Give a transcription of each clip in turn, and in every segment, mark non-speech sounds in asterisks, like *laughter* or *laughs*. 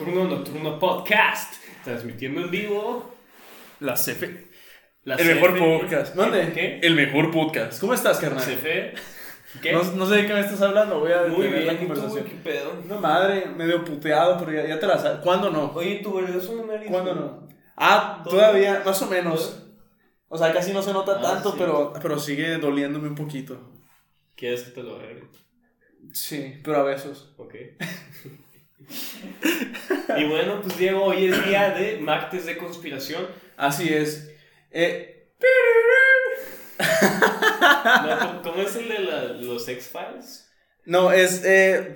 Turno Nocturno Podcast, transmitiendo en vivo La CF. la El mejor podcast. ¿Dónde? ¿Qué? El mejor podcast. ¿Cómo estás, carnal? CF. ¿Qué? No, no sé de qué me estás hablando. Voy a Muy la bien, ¿y tú, conversación. qué pedo? No, madre, medio puteado, pero ya, ya te la sabes. ¿Cuándo no? Oye, tu vergazo no dicho. ¿Cuándo no? Ah, todavía, más o menos. O sea, casi no se nota Ah, tanto, sí. pero, pero sigue doliéndome un poquito. ¿Quieres que te lo arregle? Sí, pero a besos. Ok. *laughs* y bueno, pues Diego, hoy es día de martes de conspiración. Así es. Eh, *laughs* No, ¿cómo- ¿Cómo es el de la- los X-Files? no, es. Eh.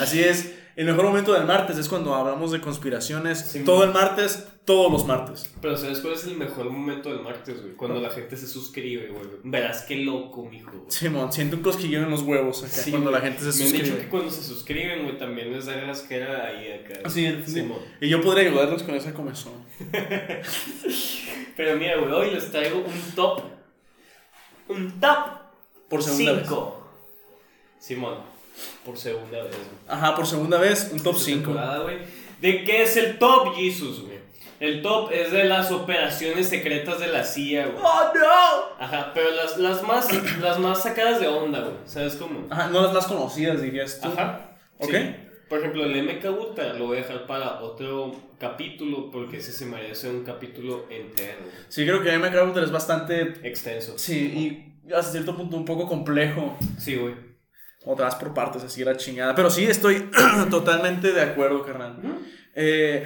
Así es. El mejor momento del martes es cuando hablamos de conspiraciones. Sí, todo el martes, todos los martes. Pero ¿sabes cuál es el mejor momento del martes, güey? Cuando la gente se suscribe, güey. Verás qué loco, mijo. güey. Simón, siento un cosquilleo en los huevos acá Sí, cuando güey. la gente se Me han dicho que suscribe. cuando se suscriben, güey, también les da rasquera ahí acá. Así es. Simón. Y yo podría ayudarlos con esa comezón. *laughs* Pero mira, güey, hoy les traigo un top. Un top Por segunda vez. 5. Simón, por segunda vez, güey. Ajá, por segunda vez, un top Esta 5. temporada, güey. ¿De qué es el top, Jesus, güey? El top es de las operaciones secretas de la CIA, güey. ¡Oh, no! Ajá, pero las, las, más, las más sacadas de onda, güey. ¿Sabes cómo? Ajá, no las más conocidas, dirías tú. Ajá. Ok. Sí. Por ejemplo, el MK Ultra lo voy a dejar para otro capítulo porque ese se merece un capítulo entero. Sí, creo que MK Ultra es bastante. Extenso. Sí, y hasta cierto punto un poco complejo. Sí, güey. Otras por partes, así la chingada. Pero sí, estoy *clears throat* totalmente de acuerdo, carnal. Eh,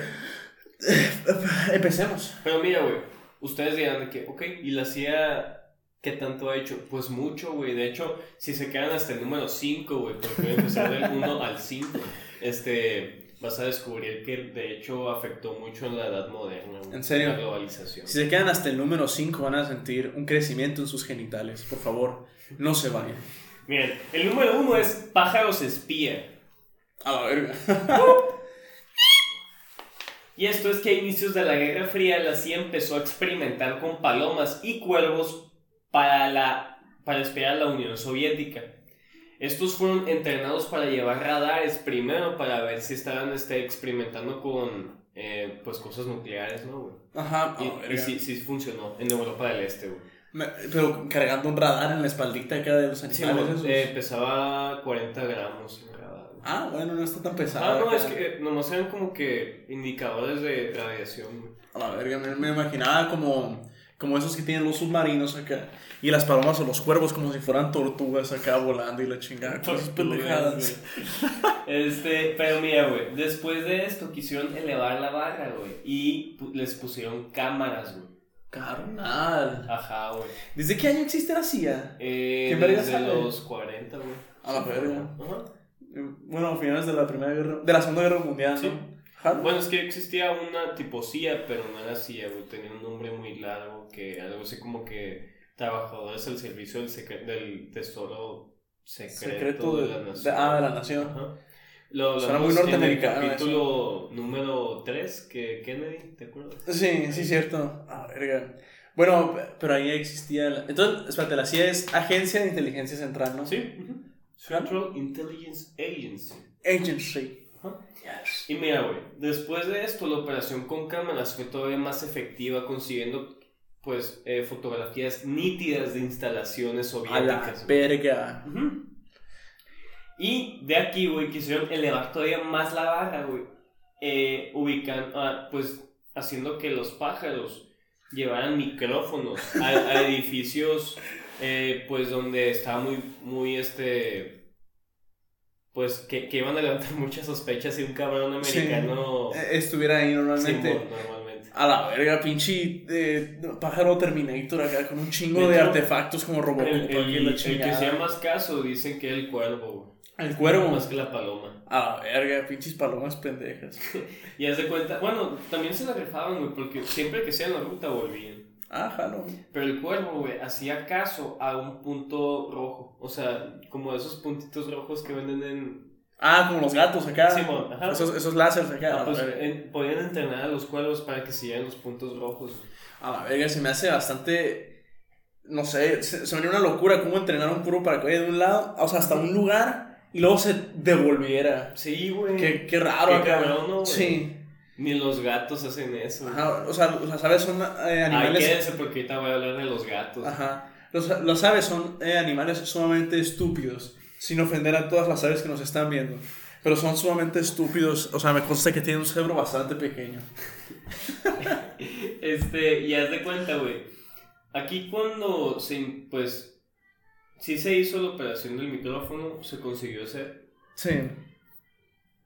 *clears throat* empecemos. Pero mira, güey. Ustedes dirán de que, ok, ¿y la CIA qué tanto ha hecho? Pues mucho, güey. De hecho, si se quedan hasta el número 5, güey, porque voy a empezar del 1 *laughs* al 5, este, vas a descubrir que de hecho afectó mucho en la edad moderna. güey, ¿En serio? La globalización. Si se quedan hasta el número 5, van a sentir un crecimiento en sus genitales. Por favor, no se vayan. Miren, el número 1 es pájaros espía. A la verga. Y esto es que a inicios de la Guerra Fría la CIA empezó a experimentar con palomas y cuervos para, la, para espiar a la Unión Soviética. Estos fueron entrenados para llevar radares primero para ver si estaban este, experimentando con eh, pues cosas nucleares, ¿no, güey? Ajá, a la Y, y verga. sí, sí funcionó en Europa del Este, güey. Pero cargando un radar en la espaldita acá de los Sí, animales. güey, esos. eh, pesaba 40 gramos radar. Ah, bueno, no está tan pesado. Ah, no, acá. es que eh, nomás eran como que indicadores de radiación. A la verga, me, me imaginaba como, como esos que tienen los submarinos acá. Y las palomas o los cuervos como si fueran tortugas acá volando y la chingada. Cosas pendejadas. Este, pero mira, güey, después de esto quisieron elevar la barra, güey, y les pusieron cámaras, güey. Carnal. Ajá, güey. ¿Desde qué año existe la CIA? Eh, ¿Qué desde los 40, güey. A la verga. Ajá. Bueno, a finales de la primera guerra, de la segunda guerra mundial, Sí. Bueno, es que existía una tipo CIA, pero no era CIA, güey. Tenía un nombre muy largo que algo así como que trabajadores al servicio del, secre- del tesoro secreto, Secreto de, de- la de- nación. ah, de la nación. Ajá. Lo Suena hablamos muy norteamericano En el capítulo número 3, que Kennedy, ¿te acuerdas? Sí, sí, cierto. Ah, verga. Bueno, pe- pero ahí existía. la- Entonces, espérate, la CIA es Agencia de Inteligencia Central, ¿no? Sí. Central Intelligence Agency. Agency. Ajá. Yes. Y mira, güey, después de esto, la operación con cámaras fue todavía más efectiva, consiguiendo, pues, eh, fotografías nítidas de instalaciones A la soviéticas. güey. verga. Y de aquí, güey, quisieron elevar todavía más la barra, güey. Eh, ubican, ah, pues, haciendo que los pájaros llevaran micrófonos a, a *laughs* edificios, eh, pues, donde estaba muy, muy, este, pues, que, que iban a levantar *laughs* muchas sospechas si un cabrón Sí. americano... Eh, Estuviera ahí normalmente. Normalmente. A la verga, pinche eh, pájaro Terminator acá con un chingo De de, hecho, artefactos como Robocop El, el- en la el que sea más caso dicen que el cuervo, El cuervo. Más que la paloma. A la verga, pinches palomas pendejas. *laughs* Y haz de cuenta, bueno, también se la rifaban, güey, porque siempre que hacían la ruta volvían. Ah, jalo. Pero el cuervo, güey, hacía caso a un punto rojo. O sea, como esos puntitos rojos que venden en. Ah, como los gatos acá. Simón, ajá. Esos, esos láseres acá. Ah, a, pues, en- podían entrenar a los cuervos para que siguieran los puntos rojos. a la verga, se me hace bastante. no sé, se, se me haría una locura cómo entrenar un puro para que vaya de un lado, o sea, hasta un lugar y luego se devolviera. Sí, güey. Qué, qué raro Qué cabrón, ¿no, güey? Sí. Ni los gatos hacen eso. Ajá, o sea, o sea, ¿sabes? Son eh, Ay, animales... quédense porque ahorita voy a hablar de los gatos. Ajá. Los, las aves son eh, animales sumamente estúpidos, sin ofender a todas las aves que nos están viendo. Pero son sumamente estúpidos, o sea, me consta que tienen un cerebro bastante pequeño. *laughs* Este, y haz de cuenta, güey. Aquí cuando se, pues, sí se hizo la operación del micrófono, se consiguió hacer. Sí.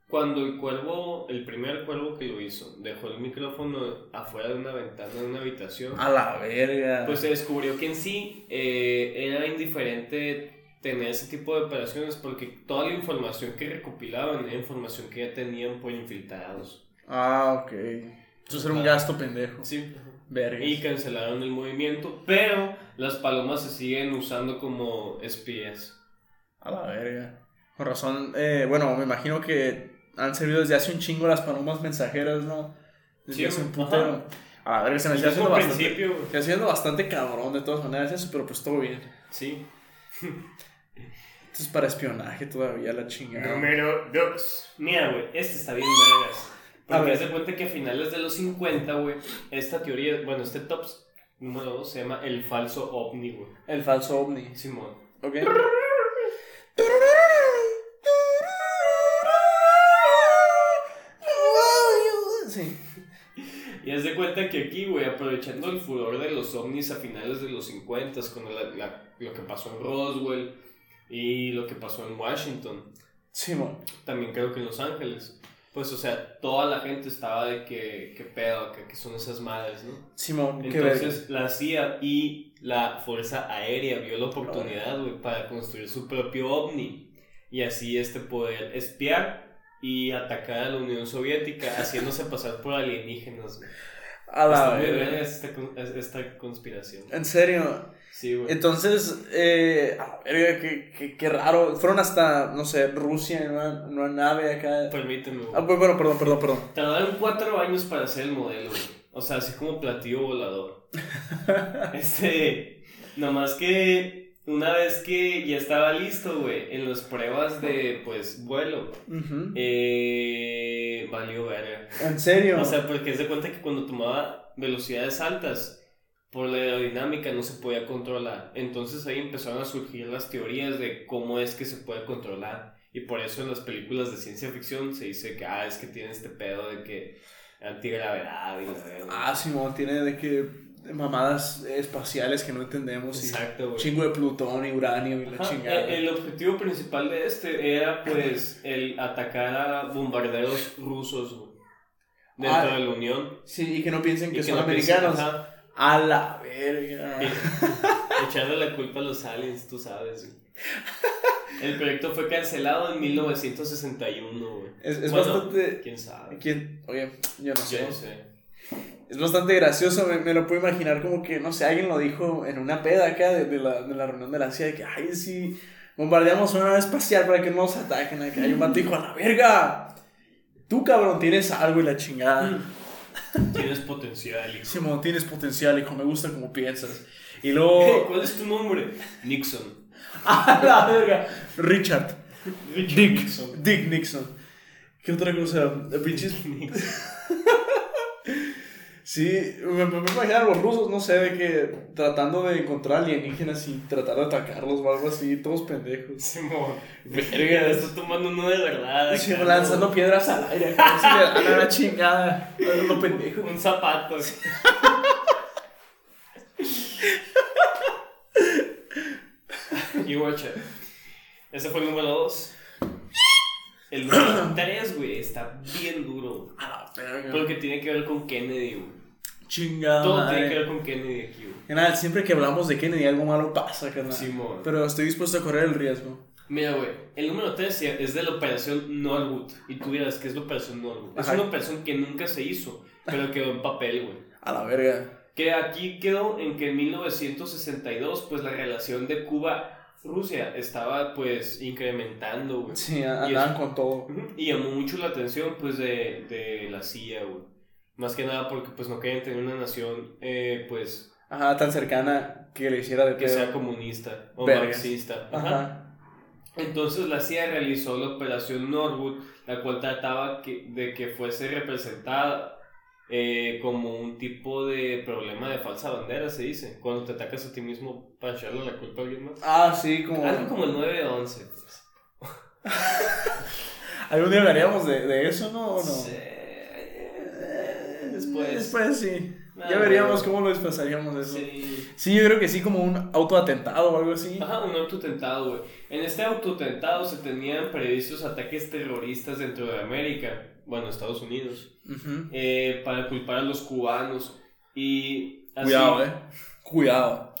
Cuando el cuervo, el primer cuervo que lo hizo, dejó el micrófono afuera de una ventana de una habitación, A la verga. pues se descubrió que en sí eh, era indiferente tener ese tipo de operaciones porque toda la información que recopilaban era información que ya tenían por infiltrados. Ah, ok. Eso era un gasto pendejo. Sí. Verga. Y cancelaron el movimiento, pero las palomas se siguen usando como espías. A la verga. Con razón, eh, bueno, me imagino que han servido desde hace un chingo las palomas mensajeras, ¿no? Desde Sí, hace un ajá. putero. A la verga, se me está haciendo bastante, principio, se está haciendo bastante cabrón de todas maneras eso, pero pues todo bien. sí. Esto es para espionaje todavía, la chingada. Número 2. Mira, güey, este está bien vergas. Porque haz de cuenta que a finales de los 50, güey, esta teoría, bueno, este top número 2 se llama el falso ovni, güey. El falso ovni. Simón. ¿Ok? Sí. Y haz de cuenta que aquí, güey, aprovechando el furor de los ovnis a finales de los 50, con la- la- lo que pasó en Roswell y lo que pasó en Washington, Simón. también creo que en Los Ángeles. Pues, o sea, toda la gente estaba de que, qué pedo, que, que son esas madres, ¿no? Simón. Entonces, la CIA y la Fuerza Aérea vio la oportunidad, güey, para construir su propio ovni. Y así este poder espiar y atacar a la Unión Soviética, haciéndose pasar por alienígenas, güey. A la Está esta, con- esta conspiración. En serio. Sí, güey. Entonces, eh, a la verga, qué, qué, qué raro. Fueron hasta, no sé, Rusia en una, en una nave acá. Permíteme. Ah, pues, bueno, perdón, perdón, perdón. Tardaron cuatro años para hacer el modelo, güey. O sea, así como platillo volador. *laughs* este, nomás que una vez que ya estaba listo, güey, en las pruebas de, pues, vuelo, eh, valió verga. En serio. O sea, porque es de cuenta que cuando tomaba velocidades altas, por la aerodinámica no se podía controlar. Entonces ahí empezaron a surgir las teorías de cómo es que se puede controlar. Y por eso en las películas de ciencia ficción se dice que, ah, es que tiene este pedo de que antigravedad y la verga. ah, Simón, tiene de que mamadas espaciales que no entendemos. Exacto, güey. Chingo de plutón y uranio y la chingada. El, el objetivo principal de este era, pues, el atacar a bombarderos rusos, güey, Dentro Ah. de la Unión. Sí, y que no piensen que, que son no americanos. A la verga. *laughs* Echarle la culpa a los aliens, tú sabes. güey. *laughs* El proyecto fue cancelado en 1961, güey. Es, es Bueno, bastante. ¿Quién sabe? ¿Quién? Oye, yo no sé. Yo no sé. Es bastante gracioso, me, me lo puedo imaginar como que, no sé, alguien lo dijo en una peda acá de, de la, de la reunión de la CIA, de que, ay, sí, bombardeamos una nave espacial para que no nos ataquen acá. Y un vato dijo, a la verga, tú cabrón tienes algo y la chingada. *laughs* Tienes potencial, hijo. Simón, tienes potencial, hijo, me gusta como piensas. Y Hey, luego, *laughs* ¿Cuál es tu nombre? Nixon. *laughs* a la verga, Richard, Richard Dick, Nixon. Dick Nixon. ¿Qué otra cosa? Pinches Nixon. Sí, me, me imaginan a los rusos, no sé, de que tratando de encontrar alienígenas y tratar de atacarlos o algo así, todos pendejos. Simón. Verga. Estás tomando uno de verdad. Sí, lanzando piedras al aire, acá, así le dan a la chingada, lo pendejo. Un zapato. *laughs* y guacha. Ese fue el número 2. El número 3, güey, está bien duro. Porque tiene que ver con Kennedy, güey. Chingada Todo madre. tiene que ver con Kennedy aquí, güey. Carnal, siempre que hablamos de Kennedy algo malo pasa, carnal. Simón. Pero estoy dispuesto a correr el riesgo. Mira, güey, el número 3 es de la operación Norwood. Y tú dirás que es la operación Norwood. Es Ajá. una operación que nunca se hizo, pero quedó en papel, güey. *laughs* A la verga. Que aquí quedó en que en 1962, pues la relación de Cuba-Rusia estaba, pues, incrementando, güey. Sí, andaban con todo. Y llamó mucho la atención, pues, de, de la CIA, güey. Más que nada porque, pues, no querían tener una nación, eh, pues, Ajá, tan cercana que le hiciera de que pedo. sea comunista o Vergas. marxista. Ajá. Ajá. Entonces la CIA realizó la operación Norwood, la cual trataba que- de que fuese representada eh, como un tipo de problema de falsa bandera, se dice, cuando te atacas a ti mismo para echarle la culpa a alguien más. Ah, sí, como. Algo como el 9-11. Pues. *laughs* ¿Algún día hablaríamos de, de eso, no? ¿O no? Sí. Después. Después sí. Ah, ya veríamos bueno. cómo lo disfrazaríamos de eso. Sí. Sí, yo creo que sí, como un autoatentado o algo así. Ajá, un autotentado, güey. En este autotentado se tenían previstos ataques terroristas dentro de América, bueno, Estados Unidos, eh, para culpar a los cubanos. Y así, Cuidado, eh. Cuidado.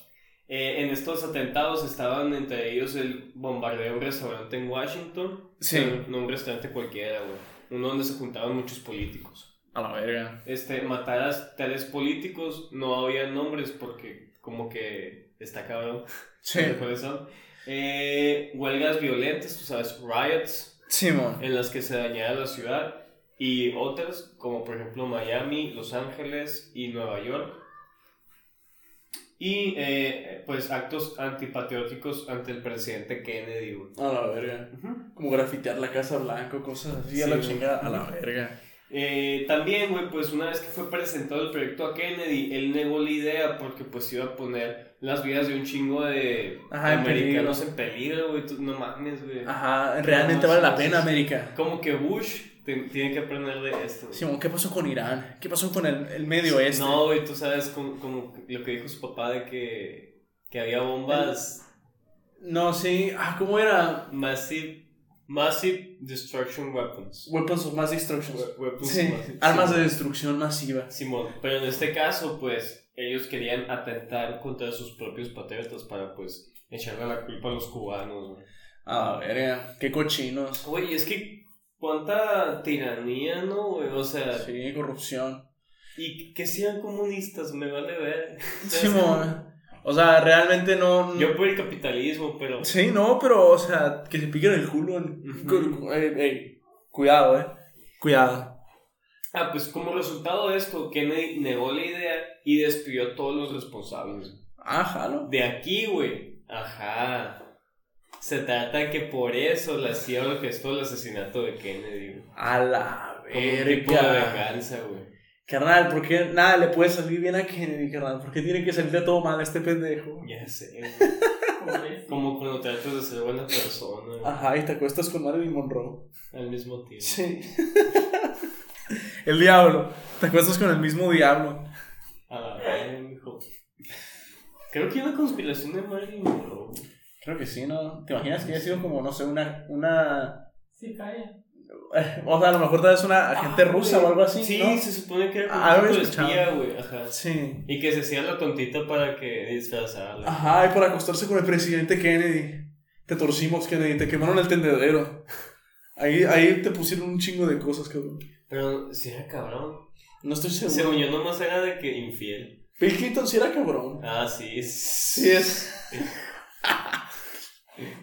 eh, en estos atentados estaban entre ellos el bombardeo de un restaurante en Washington. Sí. No un restaurante cualquiera, güey. Uno donde se juntaban muchos políticos. A la verga. Este, matar a tales políticos no había nombres porque como que está cabrón. *laughs* Sí. ¿Cuáles son? Eh, huelgas violentas, tú sabes, riots, Simón. en las que se dañaba la ciudad, y otras, como por ejemplo Miami, Los Ángeles y Nueva York. Y eh, pues actos antipatrióticos ante el presidente Kennedy. A la verga. Como grafitear la Casa Blanca, cosas así, a Sí, la güey. chingada. A la verga. Eh, también, güey, pues una vez que fue presentado el proyecto a Kennedy, él negó la idea porque pues iba a poner las vidas de un chingo de Ajá, americanos en peligro, güey, tú- no mames, güey. Ajá, realmente No, vale la sí, pena, sí, sí. América. Como que Bush tiene que aprender de esto. güey. Simón, ¿qué pasó con Irán? ¿Qué pasó con el, el medio oeste? No, güey, tú sabes como, como lo que dijo su papá de que, que había bombas No, sí. Ah, ¿cómo era? massive, massive destruction weapons. Weapons of Mass Destruction. We- Sí, armas sí. de destrucción masiva. Simón, pero en este caso, pues, ellos querían atentar contra sus propios patriotas para, pues, echarle la culpa a los cubanos, güey. A la verga, qué cochinos. Güey, es que cuánta tiranía, ¿no, güey? O sea, Sí, corrupción. y que sean comunistas, me vale ver. Simón. *laughs* O sea, realmente no. Yo por el capitalismo, pero... Sí, no, pero, o sea, que se piquen el culo. ey, ey, Cuidado, eh. Cuidado. Ah, pues como resultado de esto, Kennedy negó la idea y despidió a todos los responsables. Ah, jalo. De aquí, güey. Ajá. Se trata que por eso la CIA orquestó el asesinato de Kennedy, güey. A la Como un tipo de verga. venganza, güey. Carnal, ¿por qué nada le puede salir bien a Kennedy, carnal? ¿Por qué tiene que salirle todo mal a este pendejo? Ya sé, güey. *laughs* Como cuando tratas de ser buena persona, güey, Ajá, y te acuestas con Marilyn Monroe. al mismo tiempo. Sí. el diablo. Te acuestas con el mismo diablo. A la vez, mijo. Creo que hay una conspiración de Marilyn Monroe. Creo que sí, ¿no? ¿Te imaginas que haya sido como, no sé, una... una... Sí, calla. *laughs* O sea, a lo mejor tal vez una agente Ah, rusa güey. o algo así, Sí, ¿no? se supone que era Ah, un tipo espía, güey. Ajá. Sí. Y que se hacía la tontita para que disfrazarla. Ajá, y por acostarse con el presidente Kennedy. Te torcimos, Kennedy, te quemaron el tendedero. Ahí, ahí te pusieron un chingo de cosas, cabrón. Pero si era cabrón. No estoy seguro. Según yo nomás era de que infiel. Bill Clinton sí era cabrón. Ah, sí. Sí es. *laughs*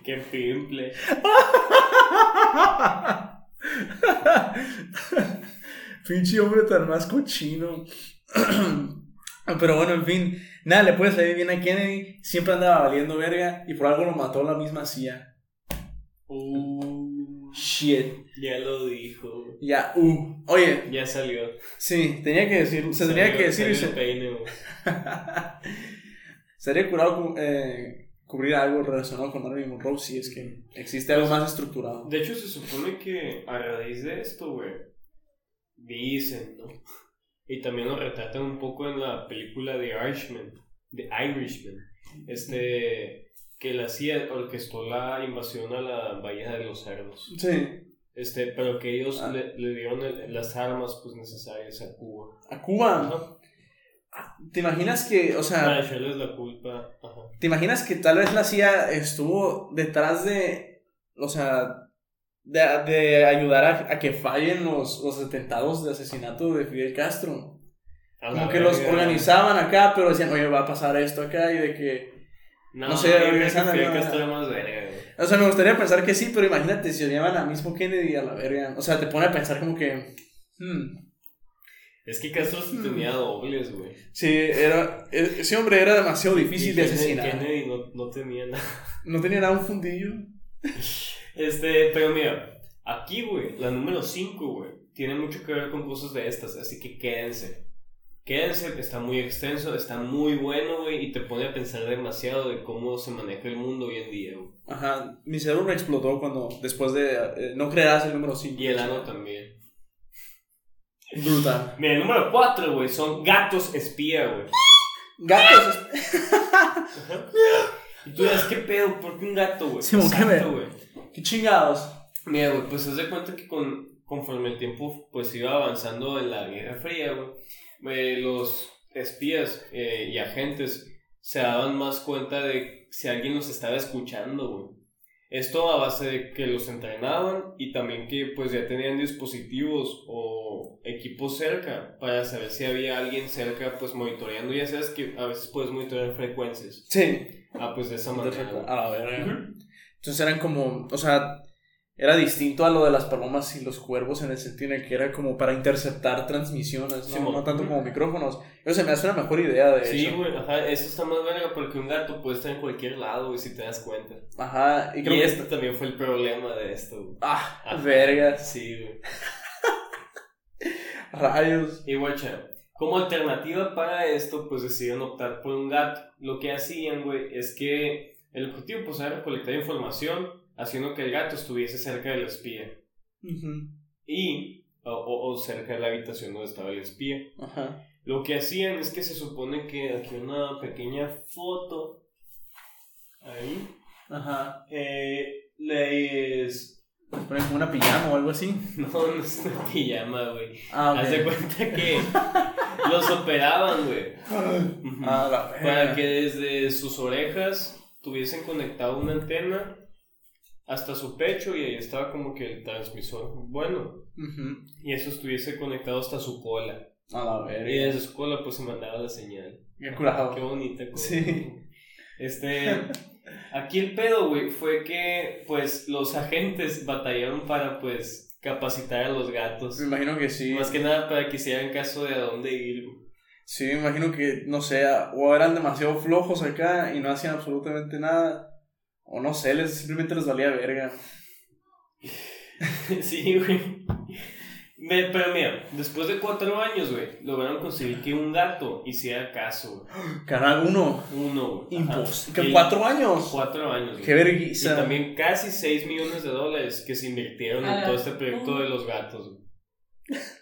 Qué pimple. *laughs* *laughs* Pinche hombre tan más cochino. *clears throat* Pero bueno, en fin. Nada, le puede salir bien a Kennedy. Siempre andaba valiendo verga. Y por algo lo mató la misma CIA. Uh, Shit. ya lo dijo. Ya, uh. Oye, Ya salió. sí, tenía que decir. Se tenía que decir y salió se. el peine, *laughs* curado cu- eh, cubrir algo relacionado con Marilyn Monroe si es que existe algo más estructurado. De hecho, se supone que a raíz de esto, güey, dicen, ¿no? Y también lo retratan un poco en la película The Irishman, The Irishman, este, que la CIA orquestó la invasión a la Bahía de los Cerdos, Sí. este, pero que ellos Ah. le, le dieron el- las armas, pues, necesarias a Cuba. A Cuba. ¿Te imaginas que, o sea, Para echarles la culpa. ¿Te imaginas que tal vez la CIA estuvo detrás de, o sea, de, de ayudar a, a que fallen los, los atentados de asesinato de Fidel Castro? A Como que los organizaban acá, pero decían, oye, va a pasar esto acá y de que... No, no sé, regresando, Fidel Castro más verga. O sea, me gustaría pensar que sí, pero imagínate si odiaban a mismo Kennedy a la verga. O sea, te pone a pensar como que... hmm, Es que Castro sí tenía dobles, güey. Sí, era, e- ese hombre era demasiado difícil Y de Kennedy- asesinar. Kennedy no, no tenía nada. No tenía nada un fundillo. Este, pero mira, aquí, güey, la número 5, güey, tiene mucho que ver con cosas de estas, así que quédense. Quédense, está muy extenso, está muy bueno, güey, y te pone a pensar demasiado de cómo se maneja el mundo hoy en día, güey. Ajá, mi cerebro explotó cuando, después de, eh, no creas el número 5. Y el ano también. Brutal. Mira, el número 4, güey, son gatos espía, güey. Gatos. *laughs* Y tú dirás, ¿qué pedo? ¿Por qué un gato, güey? Simón, ¿qué Exacto, ve? güey. Qué chingados. Mira, güey, pues haz de cuenta que con, conforme el tiempo pues iba avanzando en la Guerra Fría, güey, eh, los espías eh, y agentes se daban más cuenta de si alguien los estaba escuchando, güey. Esto a base de que los entrenaban y también que pues ya tenían dispositivos o equipos cerca para saber si había alguien cerca pues monitoreando. Ya sabes que a veces puedes monitorear frecuencias. Sí. Ah, pues de esa manera. A la verga. Ujú. Entonces eran como, o sea, era distinto a lo de las palomas y los cuervos en el sentido en el que era como para interceptar transmisiones, ¿no? Tanto como micrófonos. Eso se me hace una mejor idea de Sí, güey, ajá, eso está más verga porque un gato puede estar en cualquier lado, güey, si te das cuenta. Ajá, y Y, creo que... este también fue el problema de esto, güey. Ah, Ajá. vergas, Sí, güey. *laughs* rayos. Y guacha, como alternativa para esto, pues decidieron optar por un gato. Lo que hacían, güey, es que el objetivo pues era recolectar información, haciendo que el gato estuviese cerca del espía. Ujú, Y, o, o- o cerca de la habitación donde estaba el espía. Ajá. Lo que hacían es que se supone que aquí una pequeña foto, ahí, Ajá. eh, les... Ponen como una pijama o algo así. *laughs* No, no es una pijama, güey. Ah, ok. Haz de cuenta que los operaban, güey. Ah. Para que desde sus orejas tuviesen conectado una antena hasta su pecho y ahí estaba como que el transmisor bueno. Y eso estuviese conectado hasta su cola. A la verga. Y desde su cola pues se mandaba la señal. Qué curado. Qué bonita cosa. Sí. Este, aquí el pedo, güey, fue que pues los agentes batallaron para pues capacitar a los gatos. Me imagino que sí. Más que nada para que hicieran caso de a dónde ir. Sí, me imagino que, no sé, o eran demasiado flojos acá y no hacían absolutamente nada. O no sé, les, simplemente les valía verga. *laughs* sí, güey. Me- Pero mira, después de cuatro años, güey, lograron conseguir que un gato hiciera caso, güey. Canal 1. Uno, güey. Imposible. Y- ¿Cuatro años? Cuatro años, güey. Qué Y vergüenza. también casi 6 millones de dólares que se invirtieron en todo este proyecto de los gatos. güey.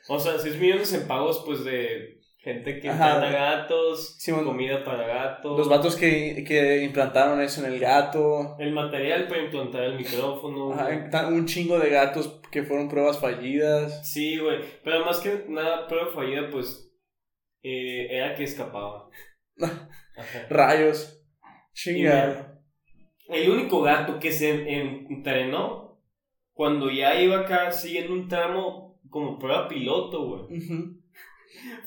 O sea, 6 millones en pagos, pues, de gente que Ajá. trata gatos, Sí, bueno, comida para gatos, Los vatos que, que implantaron eso en el gato. el material para implantar el micrófono. Ajá, un chingo de gatos que fueron pruebas fallidas. Sí, güey. Pero más que nada, prueba fallida, pues, eh, era que escapaba. *laughs* Rayos. Y Chinga. mira, El único gato que se en- entrenó cuando ya iba acá siguiendo un tramo como prueba piloto, güey. Ujú.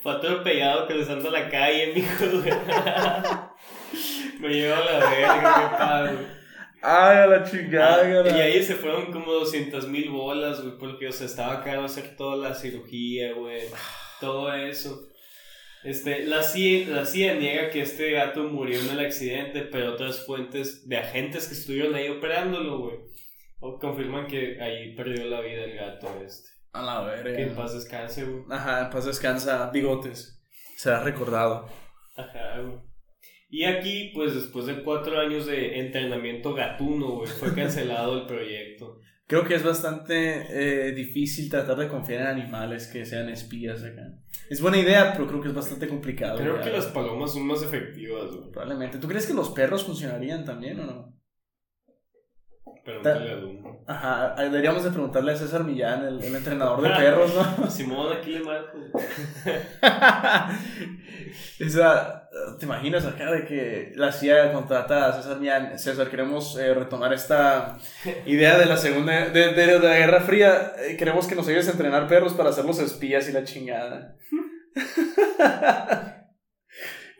Fue atropellado cruzando la calle, mijo. *laughs* Me lleva a la verga, qué padre. Ay, a la chingada. Ah, y ahí se fueron como 200 mil bolas, güey, porque, o sea, estaba caro hacer toda la cirugía, güey, todo eso. Este, la CIA, la CIA niega que este gato murió en el accidente, pero otras fuentes de agentes que estuvieron ahí operándolo, güey, confirman que ahí perdió la vida el gato este. A la verga. Que en paz descanse, güey. Ajá, en paz descansa. Bigotes. Será recordado. Ajá, güey. Y aquí, pues después de cuatro años de entrenamiento gatuno, güey, fue cancelado el proyecto. Creo que es bastante eh, difícil tratar de confiar en animales que sean espías acá. Es buena idea, pero creo que es bastante complicado. Creo ya. que las palomas son más efectivas, güey. Probablemente. ¿Tú crees que los perros funcionarían también o no? Pregúntale a Dumbo. Ajá, deberíamos de preguntarle a César Millán, el, el entrenador de perros, ¿no? *laughs* Simón, aquí le marco. *laughs* Esa, ¿te imaginas acá de que la CIA contrata a César Millán? César, queremos eh, retomar esta idea de la segunda, de, de- de la Guerra Fría. Eh, queremos que nos ayudes a entrenar perros para hacerlos espías y la chingada. *laughs*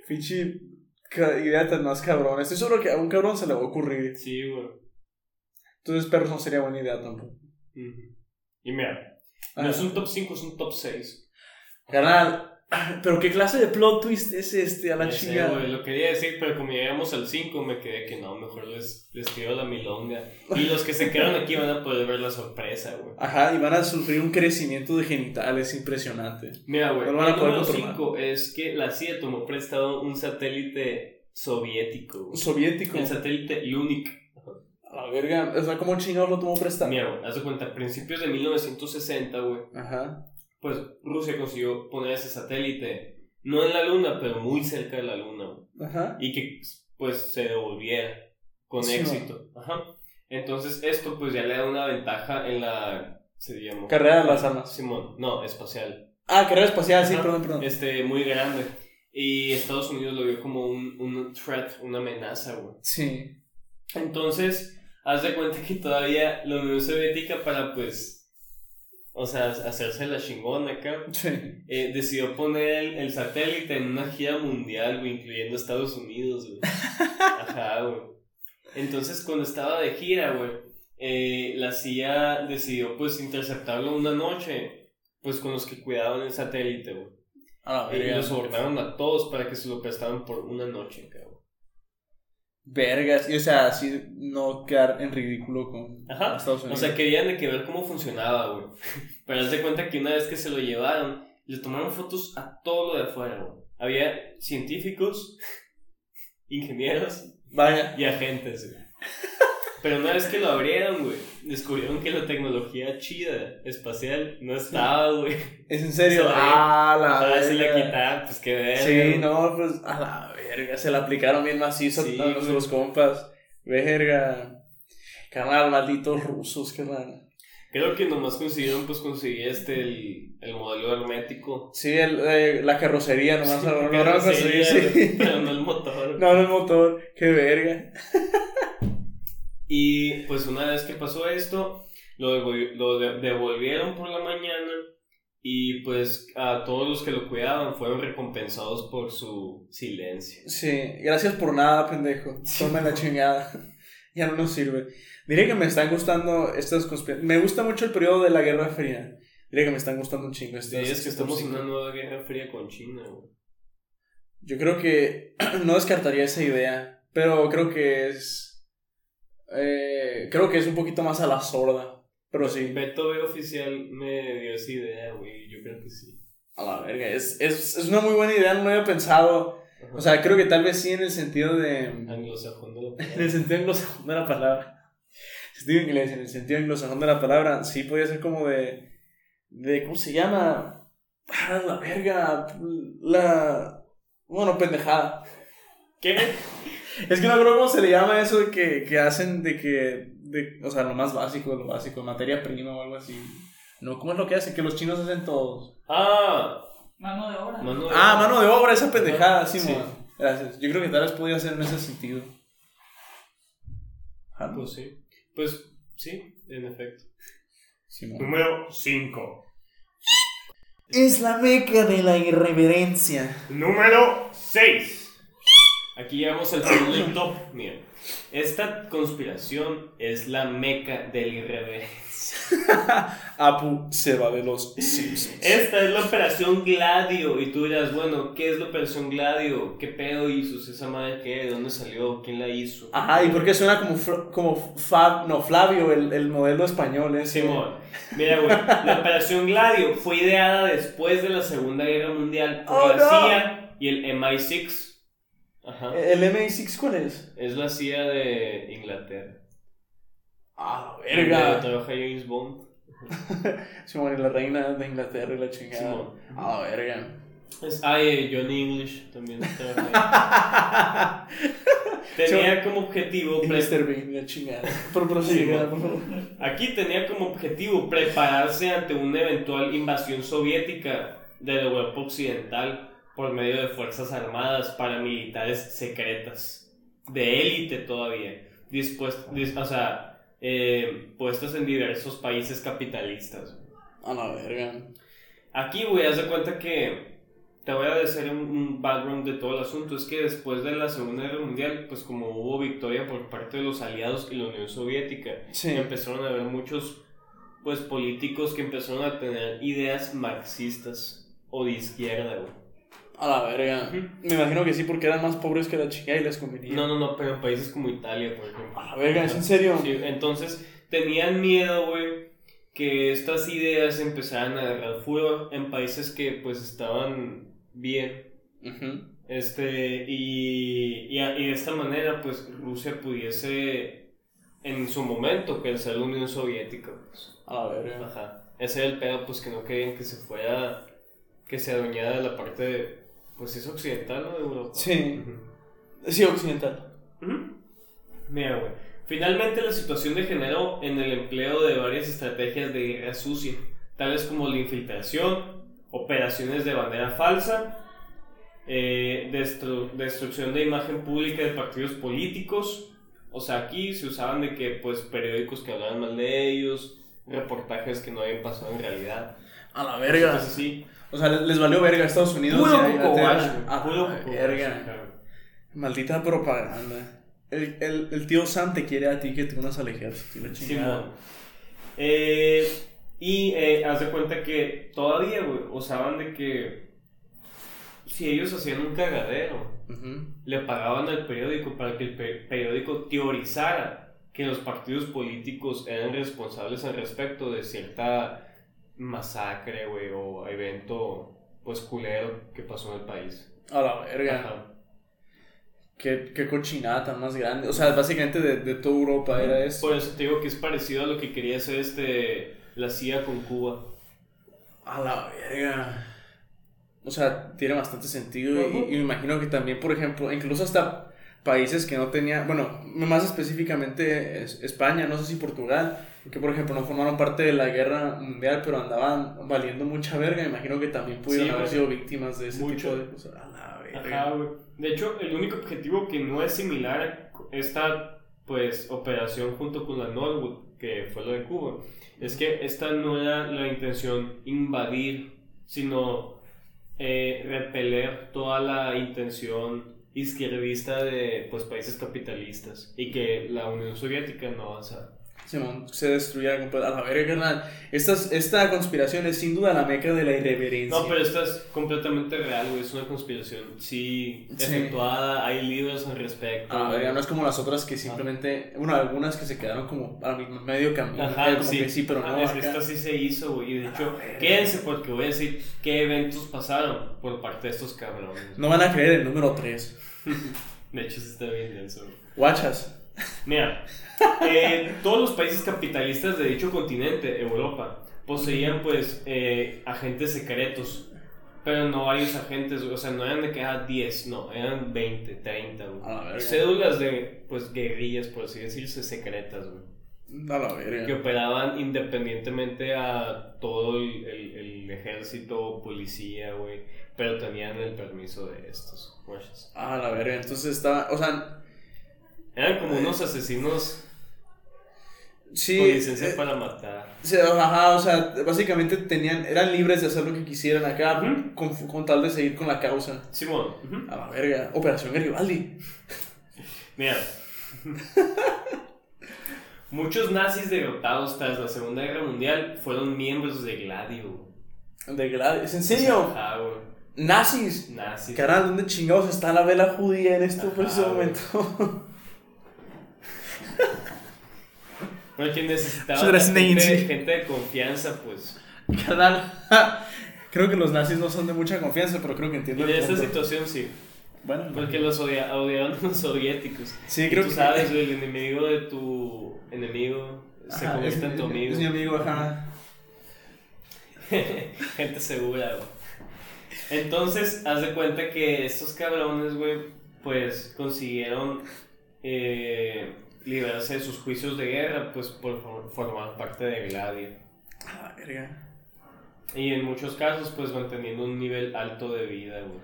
Fichi, ca- idea tan más cabrón. Estoy seguro que a un cabrón se le va a ocurrir. Sí, güey. Entonces perros no sería buena idea tampoco. Y mira, no Ah. es un top 5, es un top 6. Carnal, *clears throat* pero qué clase de plot twist es este a la chingada. lo quería decir, pero como llegamos al 5 me quedé que no, mejor les, les la milonga. Y los que se quedaron aquí van a poder ver la sorpresa, güey. Ajá, y van a sufrir un crecimiento de genitales impresionante. Mira, güey, No el número controlar. 5 es que la CIA tomó prestado un satélite soviético, güey. Soviético. El satélite Lunik. A la verga, o sea, ¿cómo chingados lo tomó prestado? Mira, haz de cuenta, a principios de 1960, güey, Ajá. pues Rusia consiguió poner ese satélite, no en la luna, pero muy cerca de la luna, güey. Ajá. y que pues se devolviera con Sí, éxito. Ajá. Entonces esto pues ya le da una ventaja en la se llama Carrera de las armas. Simón, no, espacial. Ah, carrera espacial, sí, perdón, perdón. Este muy grande. Y Estados Unidos lo vio como un, un threat, una amenaza, güey. Sí. Entonces, haz de cuenta que todavía la Unión Soviética para pues o sea, hacerse la chingona acá, Sí. eh, decidió poner el, el satélite en una gira mundial, güey, incluyendo Estados Unidos, güey. *laughs* Ajá, güey. Entonces, cuando estaba de gira, güey, eh, la CIA decidió, pues, interceptarlo una noche, pues, con los que cuidaban el satélite, güey. A la Y los sobornaron a todos para que se lo prestaran por una noche, cabrón. Vergas. Y o sea, así no quedar en ridículo con Ajá. Estados O Unidos. sea, querían de que ver cómo funcionaba, güey. *laughs* Pero haz de cuenta que una vez que se lo llevaron, le tomaron fotos a todo lo de afuera, güey. Había científicos, *laughs* ingenieros Vaya. y agentes, güey. Pero una vez que lo abrieron, güey, descubrieron que la tecnología chida, espacial, no estaba, güey. ¿Es en serio? Se la- ah, la A ver si la pues qué ver. Sí, no, pues a la verga. Se la aplicaron bien macizo Sí, a los, compas. Verga. Carnal, malditos rusos, carnal. Creo que nomás consiguieron, pues conseguir este, el, el modelo hermético. Sí, el, eh, la carrocería nomás Sí, lo que lograron no conseguir, sí. Pero no el motor. *laughs* No, no el motor. Qué verga. Y pues una vez que pasó esto, lo, devol- lo de- devolvieron por la mañana y pues a todos los que lo cuidaban fueron recompensados por su silencio. Sí, gracias por nada, pendejo. Tome la chingada. *laughs* ya no nos sirve. Diré que me están gustando estas conspiraciones. Me gusta mucho el periodo de la Guerra Fría. Diré que me están gustando un chingo Sí, estas. es que estamos en una nueva guerra fría con China, güey. Yo creo que *clears throat* no descartaría esa idea, pero creo que es. eh, creo que es un poquito más a la sorda. Pero sí, Beto B oficial me dio esa idea, güey. Yo creo que sí. a la verga. Es, es, es una muy buena idea, no lo había pensado. Ajá. O sea, creo que tal vez sí en el sentido de. Anglosajón de la En palabra. el sentido anglosajón de la palabra. Sentido inglés, en el sentido anglosajón de la palabra, sí podía ser como de. de ¿Cómo se llama? Ah, la verga. La. Bueno, pendejada. ¿Qué? Es que no creo cómo se le llama eso de que, que hacen de que. De, o sea, lo más básico, lo básico, materia prima o algo así. No, ¿cómo es lo que hacen? Que los chinos hacen todos. Ah, Mano de obra. mano de Ah, mano de obra, esa pendejada, sí, Sí. Gracias. Yo creo que tal vez podía ser en ese sentido. Ah, Pues sí. Pues sí, en efecto. sí. Número 5. Es la meca de la irreverencia. Número 6. Aquí llegamos al top. *coughs* Mira, esta conspiración es la meca del irreverencia. *laughs* Apu se va de los Simpsons. Esta es la Operación Gladio. Y tú dirás, bueno, ¿qué es la Operación Gladio? ¿Qué pedo hizo? ¿Esa madre qué? ¿De dónde salió? ¿Quién la hizo? Ajá, ¿y por qué suena como, como Fab, no, Flavio, el, el modelo español ese? Simón, mira, güey, la Operación Gladio fue ideada después de la Segunda Guerra Mundial por Oh, la no. CIA y el MI6. Ajá. ¿El MI6 cuál es? Es la CIA de Inglaterra. Ah, Donde verga. trabaja James Bond. *laughs* Simón, y la reina de Inglaterra y la chingada. Simón. Ah, verga. Es, ah, y Johnny English también *laughs* trabaja ahí. *laughs* Tenía como objetivo. Mr. Bean, la chingada. Por favor. Aquí tenía como objetivo prepararse ante una eventual invasión soviética de la Europa Occidental por medio de fuerzas armadas paramilitares secretas, de élite todavía, dispuestas, o sea, eh, puestas en diversos países capitalistas. A la verga. Aquí, güey, haz de cuenta que te voy a decir un, un background de todo el asunto. Es que después de la Segunda Guerra Mundial, pues como hubo victoria por parte de los aliados y la Unión Soviética, Sí. empezaron a haber muchos pues políticos que empezaron a tener ideas marxistas. o de izquierda, güey. A la verga. Me imagino que sí, porque eran más pobres que la chica y les convenía. No, no, no, pero en países como Italia, por ejemplo. A la verga, ¿es en serio? Sí, entonces tenían miedo, güey, que estas ideas empezaran a agarrar furor en países que pues estaban bien. Ujú. Este, y, y, a- y de esta manera, pues Rusia pudiese en su momento pensar la Unión Soviética. Pues. A la verga. Ajá. Ese era el pedo, pues que no querían que se fuera, que se adueñara de la parte, de, pues es occidental, ¿no? De Europa. Sí. Sí, occidental. Mira, güey. Finalmente la situación degeneró en el empleo de varias estrategias de guerra sucia, tales como la infiltración, operaciones de bandera falsa, eh, destru- destrucción de imagen pública de partidos políticos. O sea, aquí se usaban de que, pues, periódicos que hablaban mal de ellos, reportajes que no habían pasado en realidad. A la verga. Así. O sea, les, les valió verga a Estados Unidos. Coco la coco verga. Maldita propaganda. El, el, el tío Sam te quiere a ti que te unas al ejército y la chingada. Simón. Eh, y eh, haz de cuenta que todavía, güey, usaban de que si ellos hacían un cagadero, le pagaban al periódico para que el pe- periódico teorizara que los partidos políticos eran responsables al respecto de cierta masacre, güey, o evento, pues, culero que pasó en el país. A la verga. Ajá. Qué, qué cochinada tan más grande. O sea, básicamente de, de toda Europa era eso. Por eso te digo que es parecido a lo que quería hacer este, la CIA con Cuba. A la verga. O sea, tiene bastante sentido. y- y, me imagino que también, por ejemplo, incluso hasta países que no tenían, bueno, más específicamente es- España, no sé si Portugal, que por ejemplo no formaron parte de la guerra mundial, pero andaban valiendo mucha verga. Me imagino que también pudieron Sí, haber sido víctimas de ese Mucho. tipo de cosas. A la. Ajá, güey. De hecho, el único objetivo que no es similar a esta, pues, operación junto con la Norwood, que fue lo de Cuba, es que esta no era la intención invadir, sino eh, repeler toda la intención izquierdista de, pues, países capitalistas y que la Unión Soviética no avanzara. Simón, se destruyera completamente. A la verga, carnal. Estas- esta conspiración es sin duda la meca de la irreverencia. No, pero esta es completamente real, güey, es una conspiración, sí, Sí. efectuada, hay libros al respecto. A verga, no es como las otras que simplemente. Bueno, algunas que se quedaron como a medio camino. Ajá, como sí. que sí, pero Ah, no. es que esta sí se hizo, güey. Y de hecho, quédense porque voy a decir qué eventos pasaron por parte de estos cabrones. No van a creer el número 3. *laughs* De hecho, está bien denso. Guachas. Mira, eh, todos los países capitalistas de dicho continente, Europa, poseían pues eh, agentes secretos. Pero no varios agentes, güey, o sea, no eran de que ah, 10, no, eran 20, 30, güey. Cédulas de, pues, guerrillas, por así decirse, secretas, güey. A la que verga. operaban independientemente a todo el, el- el ejército, policía, güey, pero tenían el permiso de estos güeyes. A la verga. Entonces estaba. O sea, Eran como unos asesinos sí. con licencia eh, para matar. se- ajá, o sea, básicamente tenían, eran libres de hacer lo que quisieran acá Ujú. con, con tal de seguir con la causa. Simón, ujú. A la verga. Operación Garibaldi. *laughs* mira. *laughs* Muchos nazis derrotados tras la Segunda Guerra Mundial fueron miembros de Gladio. De Gladys. ¿Es en serio? Ajá, güey. Nazis. Nazis. Carnal, ¿dónde chingados está la vela judía en este Ajá, preciso momento? *laughs* Porque era gente, gente de confianza, pues. *laughs* Carnal. creo que los nazis no son de mucha confianza, pero creo que Y entiendo en el esta situación sí. Bueno, Porque los odia- odiaban los soviéticos. Sí, Y creo tú que- sabes, *laughs* güey, el enemigo de tu enemigo se Ajá, convierte en tu amigo. Es mi amigo, ajá. *laughs* Gente segura, güey. Entonces, haz de cuenta que estos cabrones, güey, pues consiguieron eh, liberarse de sus juicios de guerra, pues por for- formar parte de Gladio. A la verga. Y en muchos casos, pues manteniendo un nivel alto de vida, güey.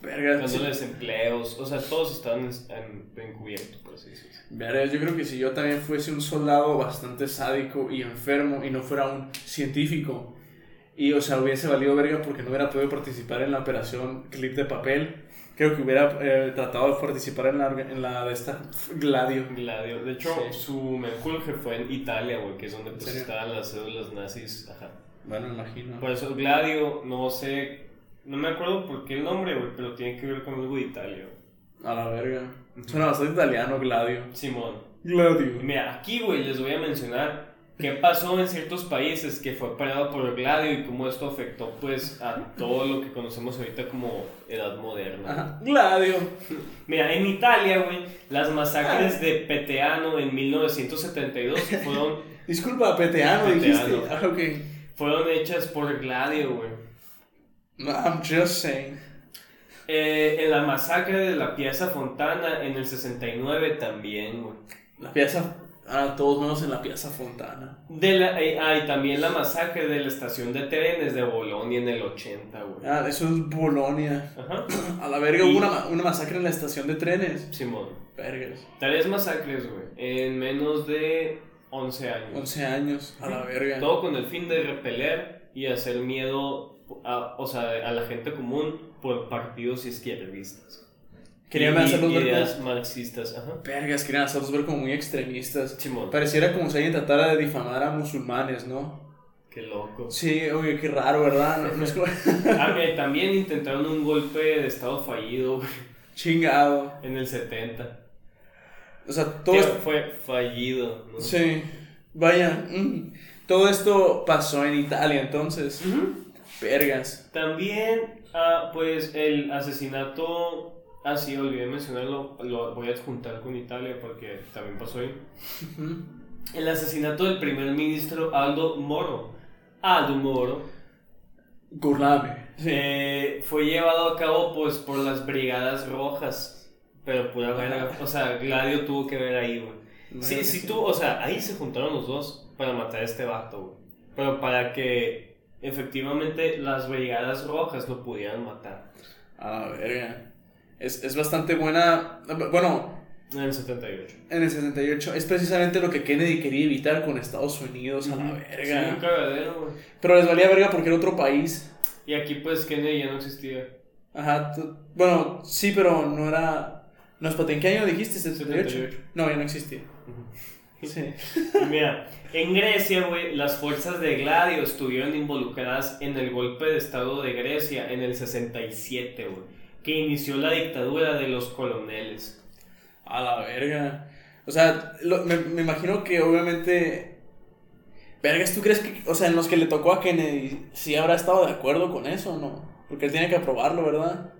Verga. sí. Dándoles empleos, o sea, todos estaban en, en, encubierto, por así decirlo. Verga, yo creo que si yo también fuese un soldado bastante sádico y enfermo y no fuera un científico y, o sea, hubiese valido verga porque no hubiera podido participar en la operación Clip de Papel, creo que hubiera eh, tratado de participar en la, en la de esta Gladio. Gladio. De hecho, Sí. su menjurje fue en Italia, güey, que es donde pues, estaban las cédulas nazis. Ajá. Bueno, imagino. Por eso Gladio, no sé No me acuerdo por qué el nombre, güey, pero tiene que ver con algo de Italia. A la verga. Suena bastante italiano, Gladio. Simón. Gladio. Mira, aquí, güey, les voy a mencionar qué pasó en ciertos países que fue parado por el gladio y cómo esto afectó, pues, a todo lo que conocemos ahorita como edad moderna. Ajá. Gladio. Mira, en Italia, güey, las masacres de Peteano en 1972 fueron, *laughs* Disculpa, peteano, Peteano. dijiste. Ah, ok. fueron hechas por gladio, güey. No, I'm just saying. Eh, en la masacre de la Piazza Fontana en el 69 también, güey. La pieza. Ah, todos menos en la pieza Fontana. De la, eh, ah, y también la masacre de la estación de trenes de Bolonia en el 80, güey. Ah, eso es Bolonia. Ajá. A la verga, hubo una, una masacre en la estación de trenes. Simón. Vergas. Tres masacres, güey, en menos de 11 años. 11 años. A la verga. Todo con el fin de repeler y hacer miedo a, o sea, a la gente común por partidos izquierdistas. Querían hacerlos ver ideas como. marxistas, ajá. Vergas, querían hacerlos ver como muy extremistas. Simón, Pareciera como si alguien tratara de difamar a musulmanes, ¿no? qué loco. Sí, oye, qué raro, ¿verdad? No, no es como... *laughs* Ah, mira, *laughs* también intentaron un golpe de estado fallido güey, Chingado. en el 70. O sea, todo Que esto... fue fallido, ¿no? Sí. Vaya. mm. Todo esto pasó en Italia, entonces. Ujú. Vergas. También, ah, pues el asesinato, ah sí, olvidé mencionarlo, lo voy a adjuntar con Italia porque también pasó ahí. El asesinato del primer ministro Aldo Moro. Aldo Moro Gurname. Sí. eh, fue llevado a cabo pues por las brigadas rojas. Pero pura verga, o sea, Gladio tuvo que ver ahí, güey. Sí, Verga, sí, tú, o sea, ahí se juntaron los dos para matar a este vato, güey. Pero para que efectivamente las brigadas rojas lo pudieran matar. A verga. Es, es bastante buena. Bueno, En el 78. en el 78 es precisamente lo que Kennedy quería evitar con Estados Unidos, a la Sí, un verga. cagadero, güey. Pero les valía verga porque era otro país. Y aquí pues Kennedy ya no existía. Ajá. Bueno, sí, pero no era. No, espérate, ¿en qué año dijiste? ¿78? 78. No, ya no existía. Sí. Y *laughs* Mira, en Grecia, güey, las fuerzas de Gladio estuvieron involucradas en el golpe de estado de Grecia en el 67, güey, que inició la dictadura de los coloneles. A la verga. O sea, lo- me, me imagino que obviamente. Vergas, ¿tú crees que, o sea, en los que le tocó a Kennedy, sí habrá estado de acuerdo con eso o no? Porque él tiene que aprobarlo, ¿verdad?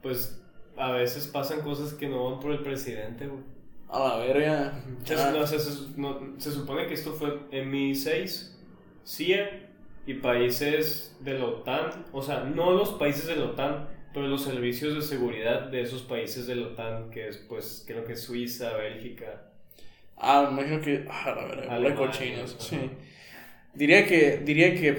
Pues a veces pasan cosas que no van por el presidente, güey. A la verga. Se, Ah, no, se, se- no- se supone que esto fue en MI6, CIA y países de la OTAN, o sea, no los países de la OTAN, pero los servicios de seguridad de esos países de la OTAN, que es, pues, creo que Suiza, Bélgica. Ah, me imagino que. Ah, la verga. Alemania, cochinos. Sí. Diría que. Diría que.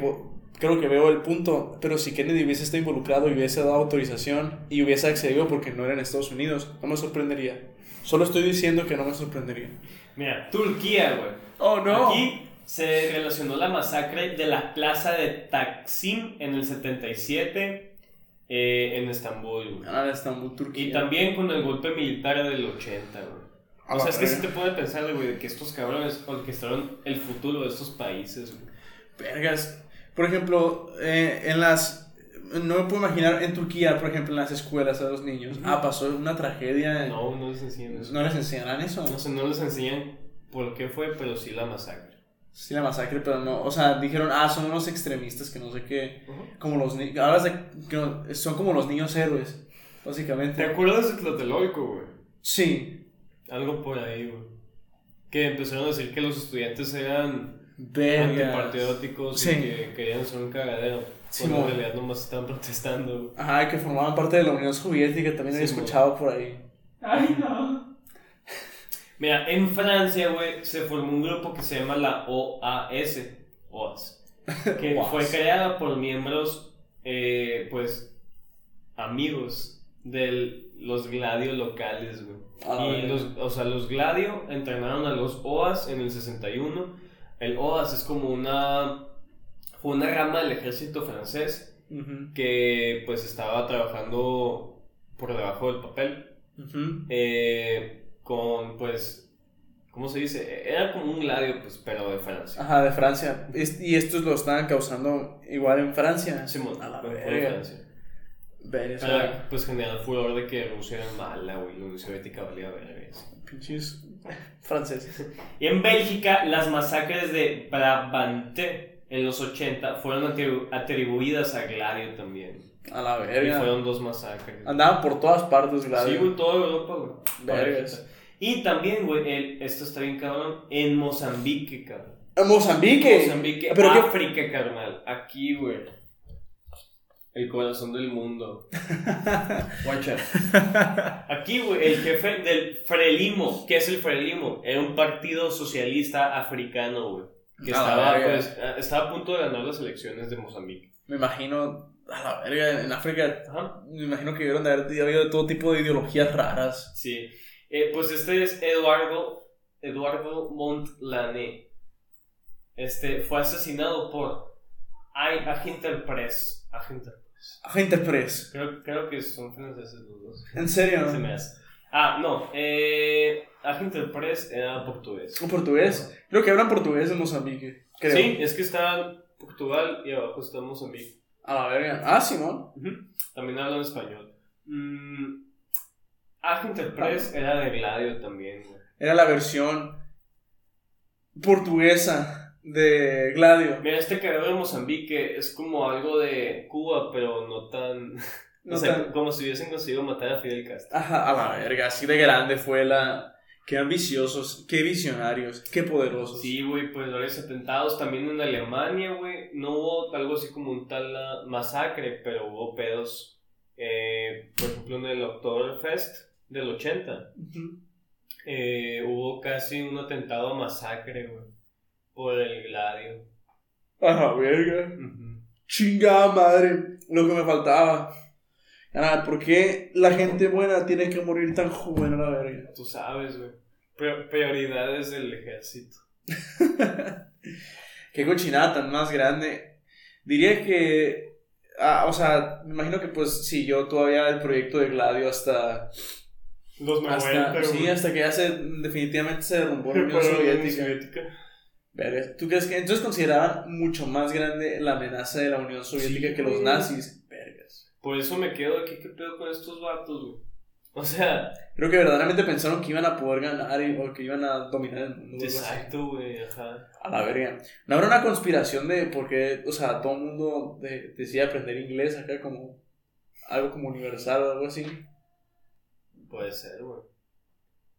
Creo que veo el punto. Pero si Kennedy hubiese estado involucrado y hubiese dado autorización y hubiese accedido porque no era en Estados Unidos, no me sorprendería. Solo estoy diciendo que no me sorprendería. Mira, Turquía, güey. Oh, Aquí se relacionó la masacre de la plaza de Taksim en el 77 eh, en Estambul, güey. Ah, Estambul, Turquía. Y también con el golpe militar del 80, güey. O sea, es que sí te puede pensar, güey, de que estos cabrones orquestaron el futuro de estos países, güey. Vergas. Por ejemplo, eh, en las. No me puedo imaginar en Turquía, por ejemplo, en las escuelas a los niños. Ah, pasó una tragedia. No, no les enseñan eso. ¿No les enseñarán eso? No sé, no les enseñan por qué fue, pero sí la masacre. Sí, la masacre, pero no. O sea, dijeron, ah, son unos extremistas que no sé qué. Como los niños. Hablas de. que no- son como los niños héroes, ¿Te básicamente. acuerdas de Tlatelolco, güey? Sí. Algo por ahí, güey. Que empezaron a decir que los estudiantes eran Vergas. antipatrióticos Sí. y que querían hacer un cagadero. Simón. Cuando en realidad nomás estaban *laughs* protestando, güey. Ajá, que formaban parte de la Unión Soviética, también había Sí, escuchado por ahí. Ay, no. Mira, en Francia, güey, se formó un grupo que se llama la OAS. OAS. *laughs* Que OAS. fue creada por miembros, eh, pues, amigos de los gladios locales, güey. A la Y los, o sea, los Gladio entrenaron a los OAS en el 61. El OAS es como una. Fue una rama del ejército francés que pues estaba trabajando por debajo del papel. ujú. eh, con pues. ¿Cómo se dice? Era como un gladio, pues, pero de Francia. Ajá, de Francia. Y estos lo estaban causando igual en Francia. Simón, a la verga. Francia. Verga, Para, pues, generar furor de que Rusia era mala, güey. La Unión Soviética valía vergas. Pinches franceses. Y *laughs* en Bélgica, las masacres de Brabante en los 80 fueron atribu- atribuidas a Gladio también. A la Y verga. fueron dos masacres. Andaban por todas partes, Sí, Gladio. güey, toda Europa, güey. Vergas. Y también, güey, esto está bien cabrón, en Mozambique, cabrón. En Mozambique. Mozambique, Pero qué- África, carnal. Aquí, güey. El corazón del mundo. *laughs* Guacha. Aquí, güey, el jefe del Frelimo. ¿Qué es el Frelimo? Era un partido socialista africano, güey. Que estaba, pues, estaba a punto de ganar las elecciones de Mozambique. Me imagino, a la verga, en África, Ajá. me imagino que debieron de haber habido todo tipo de ideologías raras. Sí. Eh, pues este es Eduardo, Eduardo Montlane. Este fue asesinado por Ay, Aginterpress. Aginterpress. Agente Press. Creo, creo que son franceses los dos. ¿En serio? Se me hace. Ah, no. Eh, Aginterpress era portugués. ¿Un portugués? Creo que hablan portugués en Mozambique. Creo. Sí, es que está Portugal y abajo está Mozambique. A la verga. Ah, Simón. Ujú. También hablan español. Mm, Aginterpress era de Gladio también, güey. Era la versión portuguesa de Gladio. Mira, este cagado de Mozambique es como algo de Cuba, pero no tan. *laughs* No o sea, tan- como si hubiesen conseguido matar a Fidel Castro. Ajá, a la verga. Así de grande fue la. Qué ambiciosos, qué visionarios, qué poderosos. Sí, güey, pues varios atentados también en Alemania, güey. No hubo algo así como un tal ah, masacre, pero hubo pedos. eh, por ejemplo, en el Oktoberfest del 80, Ujú. eh, hubo casi un atentado a masacre, güey, por el gladio. A la verga. Chingada madre. Lo que me faltaba. Ah, ¿por qué la gente buena tiene que morir tan joven a la verga? Tú sabes, güey. Pri- Prioridades del ejército. *laughs* Qué cochinada tan más grande. Diría que. ah, o sea, me imagino que pues siguió todavía el proyecto de Gladio hasta. Los hasta sí, hasta que ya se, definitivamente se derrumbó la *laughs* Unión Soviética. ¿Tú crees que entonces consideraban mucho más grande la amenaza de la Unión Soviética Sí, que los nazis? Por eso me quedo aquí, ¿qué pedo con estos vatos, güey? O sea, Creo que verdaderamente pensaron que iban a poder ganar o que iban a dominar el mundo. exacto, güey, ajá. A la verga. No habrá una conspiración de por qué, o sea, todo el mundo de- decide aprender inglés acá como algo como universal o algo así. Puede ser, güey.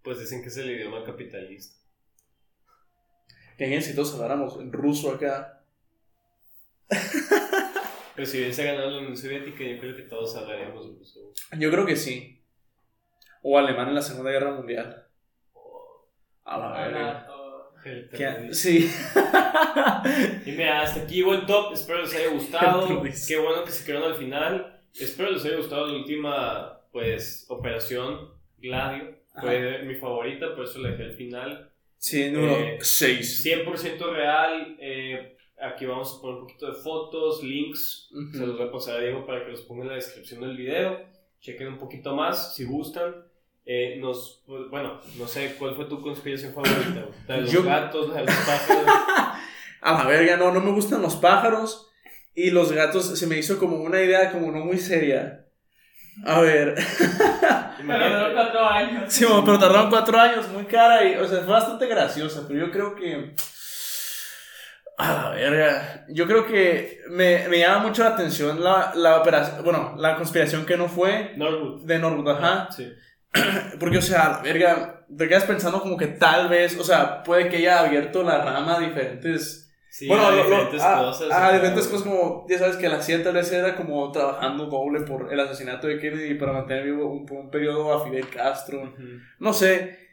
Pues dicen que es el idioma capitalista. Que en si todos habláramos en ruso acá. *laughs* Pero si hubiese ganado la Unión Soviética, yo creo que todos hablaríamos ruso. Yo creo que sí. O alemán en la Segunda Guerra Mundial. A la verga. Sí. Y mira, hasta aquí llegó el top. Espero les haya gustado. *laughs* Qué bueno que se quedaron al final. Espero les haya gustado la última, pues, operación Gladio. Fue mi favorita, por eso la dejé al final. Sí, número Eh, 6. 100% real. eh, aquí vamos a poner un poquito de fotos, links. Se los voy a pasar a Diego para que los ponga en la descripción del video. Chequen un poquito más si gustan. Eh, nos, pues, bueno, no sé, ¿cuál fue tu conspiración favorita? *coughs* La de los Yo- gatos, la de los pájaros. *laughs* A la verga, no, no me gustan los pájaros. Y los gatos se me hizo como una idea como no muy seria. A ver. *laughs* Pero duró cuatro años. Sí, pero tardaron cuatro años, muy cara y, o sea, fue bastante graciosa, pero yo creo que... A la verga. Yo creo que me, me llama mucho la atención la, la operación, bueno, la conspiración que no fue Norwood. de Norwood, ajá. Sí. *clears throat* Porque, o sea, a la verga, te quedas pensando como que tal vez, o sea, puede que haya abierto la rama a diferentes... Sí, bueno, a lo- lo- diferentes a- cosas. A, diferentes cosas como, ya sabes que la CIA tal vez era como trabajando doble por el asesinato de Kennedy para mantener vivo un, periodo a Fidel Castro. No sé.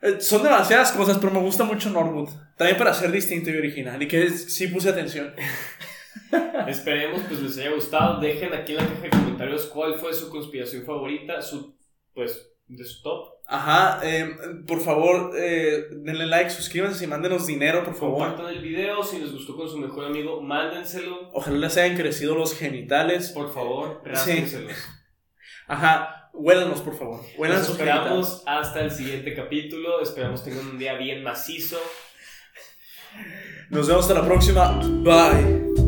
Eh, Son demasiadas cosas, pero me gusta mucho Norwood. También para ser distinto y original. Y que es- sí puse atención. *laughs* Esperemos pues les haya gustado. Dejen aquí en la caja de comentarios cuál fue su conspiración favorita, su pues de su top. Ajá. eh, por favor, eh, denle like, suscríbanse y mándenos dinero, por favor. Compartan el video, si les gustó con su mejor amigo, mándenselo. Ojalá les hayan crecido los genitales. Por favor, Sí. rásquenselos. Ajá. Huélanos, por favor. Huelan Nos esperamos hasta el siguiente capítulo. Esperamos tengan un día bien macizo. Nos vemos hasta la próxima. Bye.